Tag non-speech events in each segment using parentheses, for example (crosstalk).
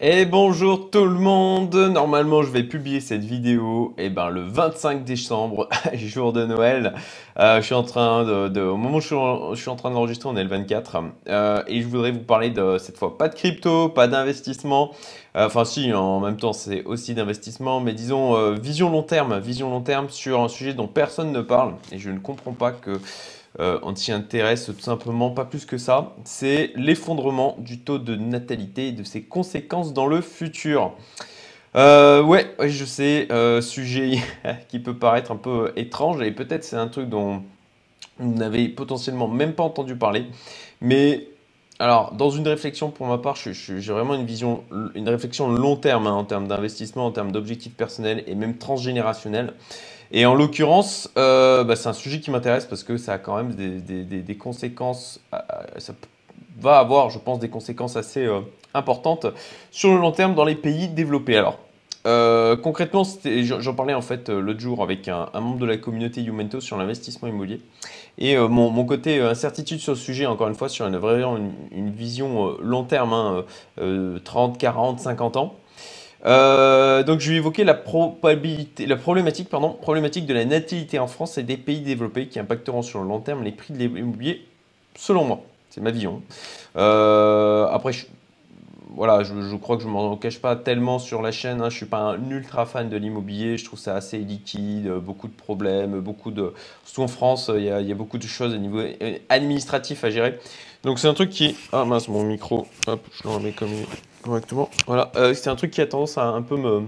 Et bonjour tout le monde! Normalement, je vais publier cette vidéo eh ben, le 25 décembre, (laughs) jour de Noël. Euh, je suis en train de, au moment où je suis en, je suis en train d'enregistrer, on est le 24. Euh, et je voudrais vous parler de cette fois pas de crypto, pas d'investissement. Euh, enfin, si, en même temps, c'est aussi d'investissement, mais disons vision long terme, vision long terme sur un sujet dont personne ne parle. Et je ne comprends pas que euh, s'y intéresse tout simplement pas plus que ça. C'est l'effondrement du taux de natalité et de ses conséquences dans le futur. Euh, ouais, je sais, euh, sujet (laughs) qui peut paraître un peu étrange et peut-être c'est un truc dont vous n'avez potentiellement même pas entendu parler. Mais alors, dans une réflexion pour ma part, j'ai vraiment une vision, une réflexion long terme hein, en termes d'investissement, en termes d'objectifs personnels et même transgénérationnels. Et en l'occurrence, euh, bah, c'est un sujet qui m'intéresse parce que ça a quand même des, conséquences, euh, ça va avoir, je pense, des conséquences assez euh, importantes sur le long terme dans les pays développés. Alors, concrètement, j'en parlais en fait l'autre jour avec un, membre de la communauté Youmento sur l'investissement immobilier. Et mon, côté incertitude sur le sujet, encore une fois, sur une, vision long terme, 30, 40, 50 ans. Euh, donc je vais évoquer la, probabilité, la problématique, problématique de la natalité en France et des pays développés qui impacteront sur le long terme les prix de l'immobilier, selon moi. C'est ma vision. Euh, après, je, voilà, je, crois que je ne m'en cache pas tellement sur la chaîne. Hein. Je ne suis pas un ultra fan de l'immobilier. Je trouve ça assez liquide, beaucoup de problèmes, beaucoup de. Surtout en France, il y a, il y a beaucoup de choses au niveau administratif à gérer. Donc c'est un truc qui. Ah mince, mon micro. Hop, je le remets comme correctement. Voilà, euh, c'est un truc qui a tendance à un peu me.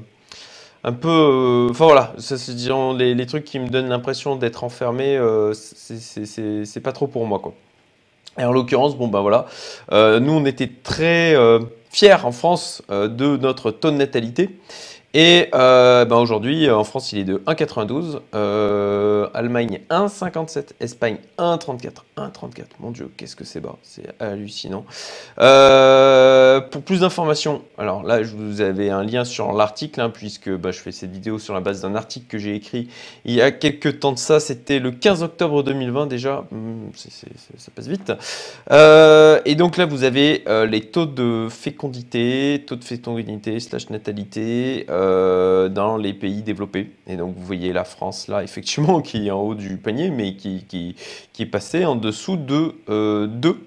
Un peu. Euh, enfin voilà, ça, c'est disons les, les, trucs qui me donnent l'impression d'être enfermé, euh, c'est pas trop pour moi quoi. Et en l'occurrence, bon bah voilà, nous on était très fiers en France de notre taux de natalité. Et euh, ben aujourd'hui, en France, il est de 1,92. Euh, Allemagne 1,57. Espagne 1,34. 1,34. Mon Dieu, qu'est-ce que c'est bas. C'est hallucinant. Euh, pour plus d'informations, alors là, je vous avais un lien sur l'article, hein, puisque bah, je fais cette vidéo sur la base d'un article que j'ai écrit il y a quelques temps de ça. C'était le 15 octobre 2020 déjà. Hmm, ça passe vite. et donc là, vous avez les taux de fécondité, taux de fécondité slash natalité. Euh, dans les pays développés. Et donc vous voyez la France là, effectivement, (laughs) qui est en haut du panier, mais qui, qui, qui est passé en dessous de euh, 2.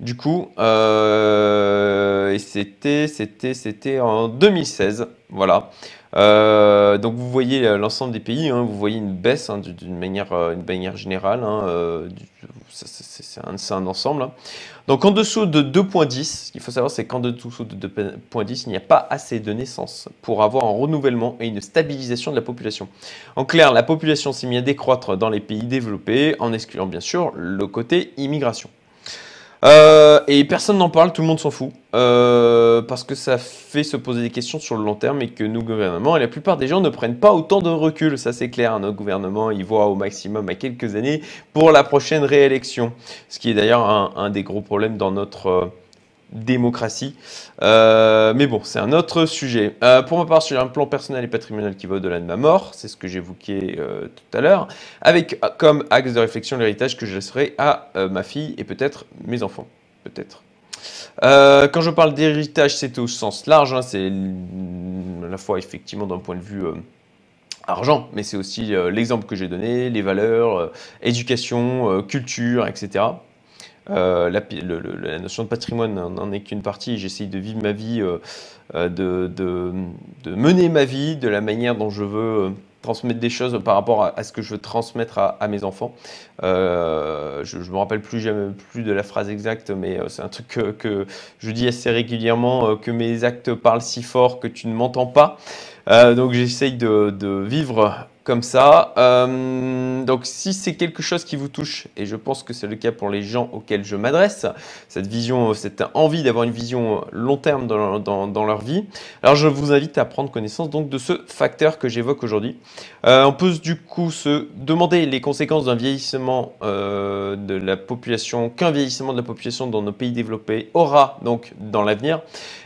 Du coup, euh, et c'était, c'était, c'était en 2016. Voilà. Euh, donc vous voyez l'ensemble des pays, hein, vous voyez une baisse hein, d'une manière, une manière générale. Hein, c'est un, ensemble. Donc en dessous de 2.10, ce qu'il faut savoir, c'est qu'en dessous de 2.10, il n'y a pas assez de naissances pour avoir un renouvellement et une stabilisation de la population. En clair, la population s'est mise à décroître dans les pays développés, en excluant bien sûr le côté immigration. Euh, et personne n'en parle, tout le monde s'en fout, euh, parce que ça fait se poser des questions sur le long terme et que nos gouvernements et la plupart des gens ne prennent pas autant de recul, ça c'est clair. Notre gouvernement, il voit au maximum à quelques années pour la prochaine réélection, ce qui est d'ailleurs un, des gros problèmes dans notre euh, démocratie. Euh, mais bon, c'est un autre sujet. Euh, pour ma part, j'ai un plan personnel et patrimonial qui va au-delà de ma mort, c'est ce que j'évoquais euh, tout à l'heure, avec comme axe de réflexion l'héritage que je laisserai à ma fille et peut-être mes enfants. Peut-être. quand je parle d'héritage, c'est au sens large, hein, c'est à la fois effectivement d'un point de vue argent, mais c'est aussi l'exemple que j'ai donné, les valeurs, éducation, culture, etc. Euh, la, notion de patrimoine n'en est qu'une partie. J'essaye de vivre ma vie, euh, euh, de, mener ma vie de la manière dont je veux transmettre des choses par rapport à, ce que je veux transmettre à, mes enfants. je ne me rappelle plus, jamais, plus de la phrase exacte, mais c'est un truc que, que, je dis assez régulièrement, que mes actes parlent si fort que tu ne m'entends pas. donc j'essaye de, vivre ça. Euh, donc si c'est quelque chose qui vous touche, et je pense que c'est le cas pour les gens auxquels je m'adresse, cette vision, cette envie d'avoir une vision long terme dans, leur vie, alors je vous invite à prendre connaissance donc de ce facteur que j'évoque aujourd'hui. Euh, on peut du coup se demander les conséquences d'un vieillissement euh, de la population, qu'un vieillissement de la population dans nos pays développés aura donc dans l'avenir.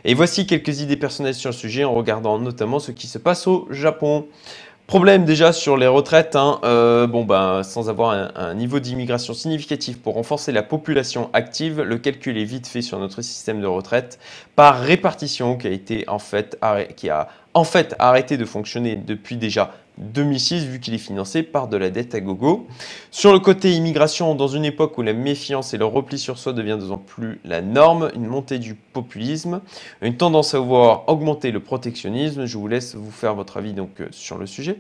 Et voici quelques idées personnelles sur le sujet en regardant notamment ce qui se passe au Japon. Problème déjà sur les retraites, hein, euh, ben, sans avoir un, niveau d'immigration significatif pour renforcer la population active, le calcul est vite fait sur notre système de retraite par répartition qui a qui a en fait arrêté de fonctionner depuis déjà 2006 vu qu'il est financé par de la dette à gogo. Sur le côté immigration, dans une époque où la méfiance et le repli sur soi devient de plus en plus la norme, une montée du populisme, une tendance à voir augmenter le protectionnisme, je vous laisse vous faire votre avis donc euh, sur le sujet.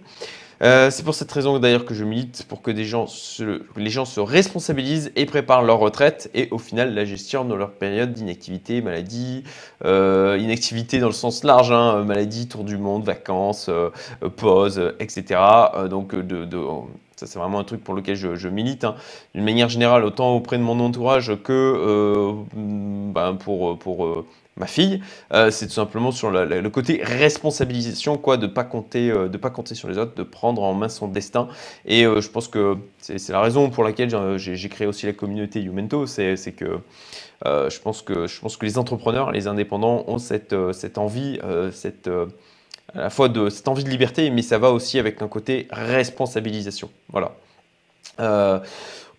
Euh, c'est pour cette raison d'ailleurs que je milite pour que les gens se responsabilisent et préparent leur retraite et au final la gestion de leur période d'inactivité, maladie, euh, inactivité dans le sens large, hein, maladie, tour du monde, vacances, euh, pause, etc. donc de, c'est vraiment un truc pour lequel je, milite. Hein. D'une manière générale, autant auprès de mon entourage que ben, pour, pour ma fille, euh, c'est tout simplement sur le côté responsabilisation, quoi, de pas euh, pas compter sur les autres, de prendre en main son destin. Et euh, je pense que c'est la raison pour laquelle j'ai créé aussi la communauté Youmento, c'est que je pense que les entrepreneurs, les indépendants ont cette envie, cette à la fois de cette envie de liberté, mais ça va aussi avec un côté responsabilisation. Voilà.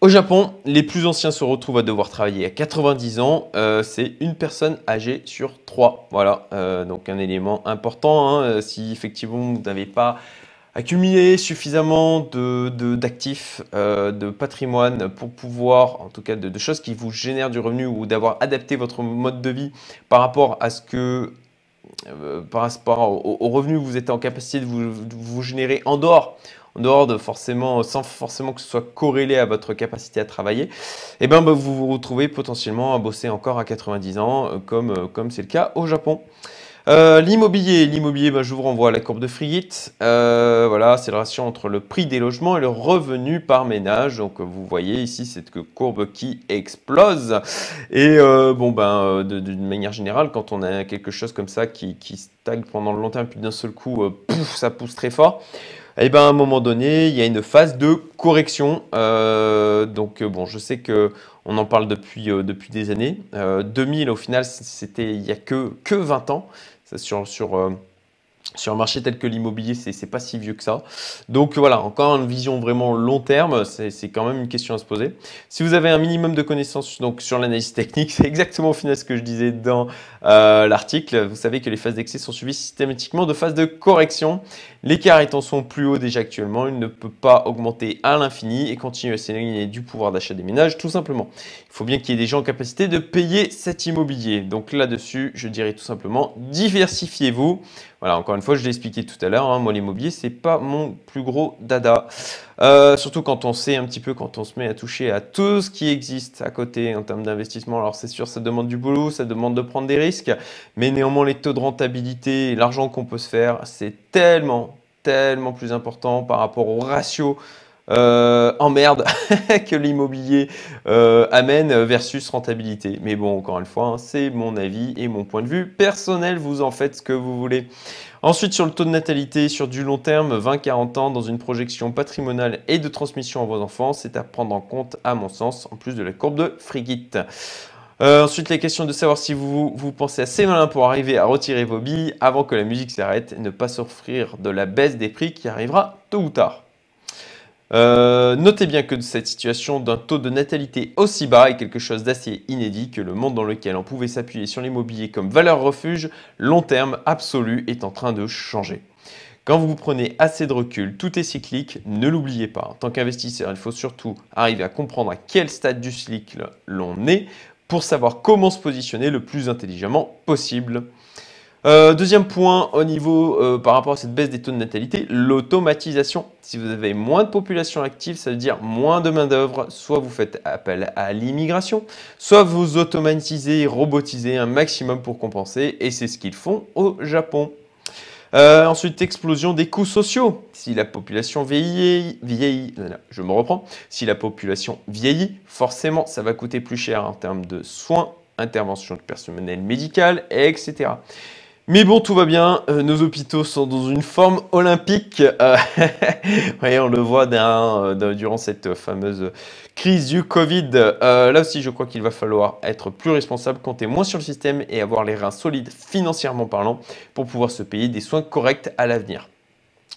Au Japon, les plus anciens se retrouvent à devoir travailler à 90 ans. Euh, c'est une personne âgée sur trois. Voilà, euh, donc un élément important. Hein, euh, si effectivement vous n'avez pas accumulé suffisamment d'actifs, de, de, patrimoine pour pouvoir, en tout cas de, choses qui vous génèrent du revenu ou d'avoir adapté votre mode de vie par rapport à ce que par rapport aux, revenus que vous êtes en capacité de vous, générer en dehors en dehors de forcément, sans forcément que ce soit corrélé à votre capacité à travailler, eh ben, bah, vous vous retrouvez potentiellement à bosser encore à 90 ans, euh, euh, comme c'est le cas au Japon. Euh, l'immobilier, l'immobilier, bah, je vous renvoie à la courbe de Frigit. voilà, c'est la relation entre le prix des logements et le revenu par ménage. Donc vous voyez ici cette courbe qui explose. Et bon ben, d'une manière générale, quand on a quelque chose comme ça qui, stagne pendant le long terme, puis d'un seul coup, pouf, ça pousse très fort et eh ben, à un moment donné, il y a une phase de correction. Euh, donc, euh, bon, je sais que on en parle depuis, euh, des années. 2000, au final, c'était il n'y a que, que 20 ans. Sur, sur sur un marché tel que l'immobilier, c'est pas si vieux que ça. Donc voilà, encore une vision vraiment long terme, c'est quand même une question à se poser. Si vous avez un minimum de connaissances sur l'analyse technique, (laughs) c'est exactement au final ce que je disais dans euh, l'article. Vous savez que les phases d'excès sont suivies systématiquement de phases de correction. L'écart étant son plus haut déjà actuellement, il ne peut pas augmenter à l'infini et continuer à s'éloigner du pouvoir d'achat des ménages, tout simplement. Il faut bien qu'il y ait des gens en capacité de payer cet immobilier. Donc là-dessus, je dirais tout simplement, diversifiez-vous. Voilà, encore une fois, je l'ai expliqué tout à l'heure, hein, moi l'immobilier, c'est pas mon plus gros dada. Euh, surtout quand on sait un petit peu, quand on se met à toucher à tout ce qui existe à côté en termes d'investissement. Alors c'est sûr, ça demande du boulot, ça demande de prendre des risques, mais néanmoins les taux de rentabilité l'argent qu'on peut se faire, c'est tellement, tellement plus important par rapport au ratio euh, emmerde (laughs) que l'immobilier euh, amène versus rentabilité. Mais bon, encore une fois, hein, c'est mon avis et mon point de vue personnel. Vous en faites ce que vous voulez. Ensuite, sur le taux de natalité, sur du long terme, 20-40 ans, dans une projection patrimoniale et de transmission à vos enfants, c'est à prendre en compte, à mon sens, en plus de la courbe de Frigit. Euh, ensuite, les questions de savoir si vous, vous pensez assez malin pour arriver à retirer vos billes avant que la musique s'arrête et ne pas s'offrir de la baisse des prix qui arrivera tôt ou tard. Euh, notez bien que cette situation d'un taux de natalité aussi bas est quelque chose d'assez inédit que le monde dans lequel on pouvait s'appuyer sur l'immobilier comme valeur refuge long terme absolu est en train de changer. Quand vous prenez assez de recul, tout est cyclique, ne l'oubliez pas. En tant qu'investisseur, il faut surtout arriver à comprendre à quel stade du cycle l'on est pour savoir comment se positionner le plus intelligemment possible. Euh, deuxième point au niveau euh, par rapport à cette baisse des taux de natalité, l'automatisation. Si vous avez moins de population active, ça veut dire moins de main-d'œuvre. Soit vous faites appel à l'immigration, soit vous automatisez, robotisez un maximum pour compenser. Et c'est ce qu'ils font au Japon. Euh, ensuite, explosion des coûts sociaux. Si la population vieillit, vieillit, je me reprends, si la population vieillit, forcément, ça va coûter plus cher en termes de soins, intervention de personnel médical, etc. Mais bon, tout va bien. Euh, nos hôpitaux sont dans une forme olympique. Euh, (laughs) on le voit euh, durant cette fameuse crise du Covid. là aussi, je crois qu'il va falloir être plus responsable, compter moins sur le système et avoir les reins solides financièrement parlant pour pouvoir se payer des soins corrects à l'avenir.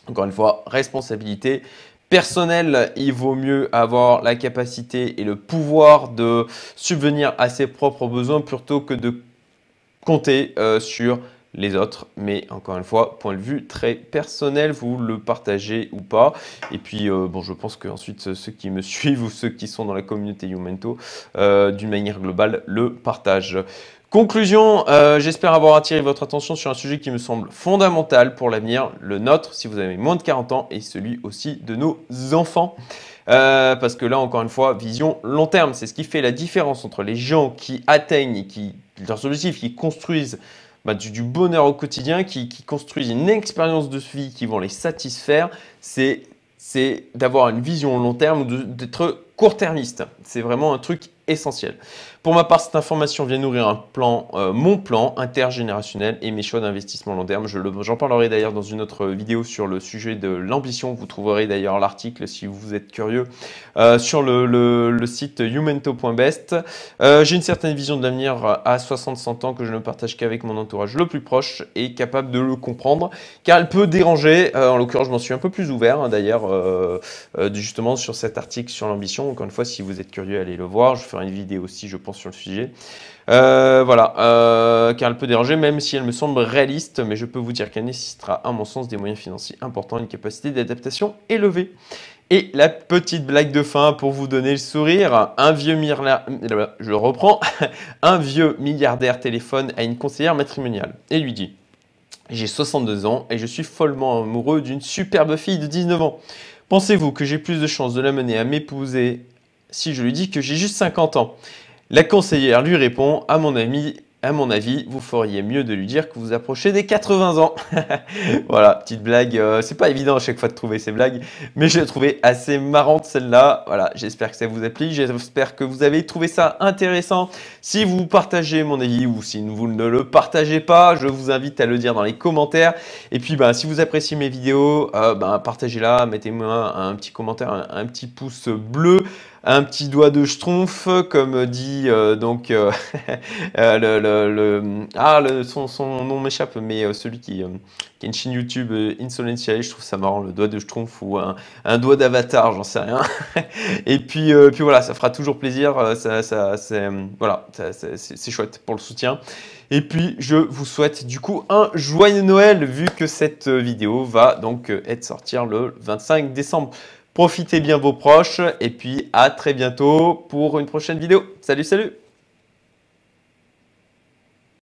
Encore une fois, responsabilité personnelle. Il vaut mieux avoir la capacité et le pouvoir de subvenir à ses propres besoins plutôt que de compter euh, sur les autres. Mais encore une fois, point de vue très personnel, vous le partagez ou pas. Et puis, euh, bon, je pense qu'ensuite, ceux qui me (laughs) suivent ou ceux qui sont dans la communauté Youmento, euh, d'une manière globale, le partagent. Conclusion, euh, j'espère avoir attiré votre attention sur un sujet qui me semble fondamental pour l'avenir, le nôtre, si vous avez moins de 40 ans, et celui aussi de nos enfants. parce que là, encore une fois, vision long terme, c'est ce qui fait la différence entre les gens qui atteignent et qui, leurs objectifs, qui construisent bah, du, bonheur au quotidien, qui, construisent une expérience de vie qui vont les satisfaire, c'est d'avoir une vision long terme, d'être court-termiste. C'est vraiment un truc essentiel. Pour ma part, cette information vient nourrir un plan, euh, mon plan intergénérationnel et mes choix d'investissement long terme. J'en parlerai d'ailleurs dans une autre vidéo sur le sujet de l'ambition. Vous trouverez d'ailleurs l'article si vous êtes curieux euh, sur le, site humento.best. Euh, j'ai une certaine vision de l'avenir à 60-100 ans que je ne partage qu'avec mon entourage le plus proche et capable de le comprendre car elle peut déranger. en l'occurrence, je m'en suis un peu plus ouvert hein, d'ailleurs justement sur cet article sur l'ambition. Encore une fois, si vous êtes curieux, allez le voir. Je ferai une vidéo aussi, je pense sur le sujet. Euh, voilà, euh, car elle peut déranger, même si elle me semble réaliste, mais je peux vous dire qu'elle nécessitera, à mon sens, des moyens financiers importants, une capacité d'adaptation élevée. Et la petite blague de fin pour vous donner le sourire, un vieux je reprends, (laughs) un vieux milliardaire téléphone à une conseillère matrimoniale et lui dit J'ai 62 ans et je suis follement amoureux d'une superbe fille de 19 ans. Pensez-vous que j'ai plus de chances de la mener à m'épouser si je lui dis que j'ai juste 50 ans? La conseillère lui répond À mon ami, à mon avis, vous feriez mieux de lui dire que vous approchez des 80 ans. (laughs) voilà, petite blague. Euh, c'est pas évident à chaque fois de trouver ces blagues, mais je l'ai trouvé assez marrante celle-là. Voilà, j'espère que ça vous a plu. J'espère que vous avez trouvé ça intéressant. Si vous partagez mon avis ou si vous ne le partagez pas, je vous invite à le dire dans les commentaires. Et puis, bah, si vous appréciez mes vidéos, bah, partagez-la, mettez-moi un, petit commentaire, un petit pouce bleu un petit doigt de schtroumpf, comme dit euh, donc euh, (laughs) euh, le, ah son, son nom m'échappe, mais celui qui, qui a une chaîne YouTube Insolentia, je trouve ça marrant, le doigt de schtroumpf ou un, doigt d'avatar, j'en sais rien. (laughs) Et puis, puis voilà, ça fera toujours plaisir, ça, ça c'est voilà, c'est chouette pour le soutien. Et puis, je vous souhaite du coup un joyeux Noël, vu que cette vidéo va donc être sortir le 25 décembre. Profitez bien vos proches et puis à très bientôt pour une prochaine vidéo. Salut, salut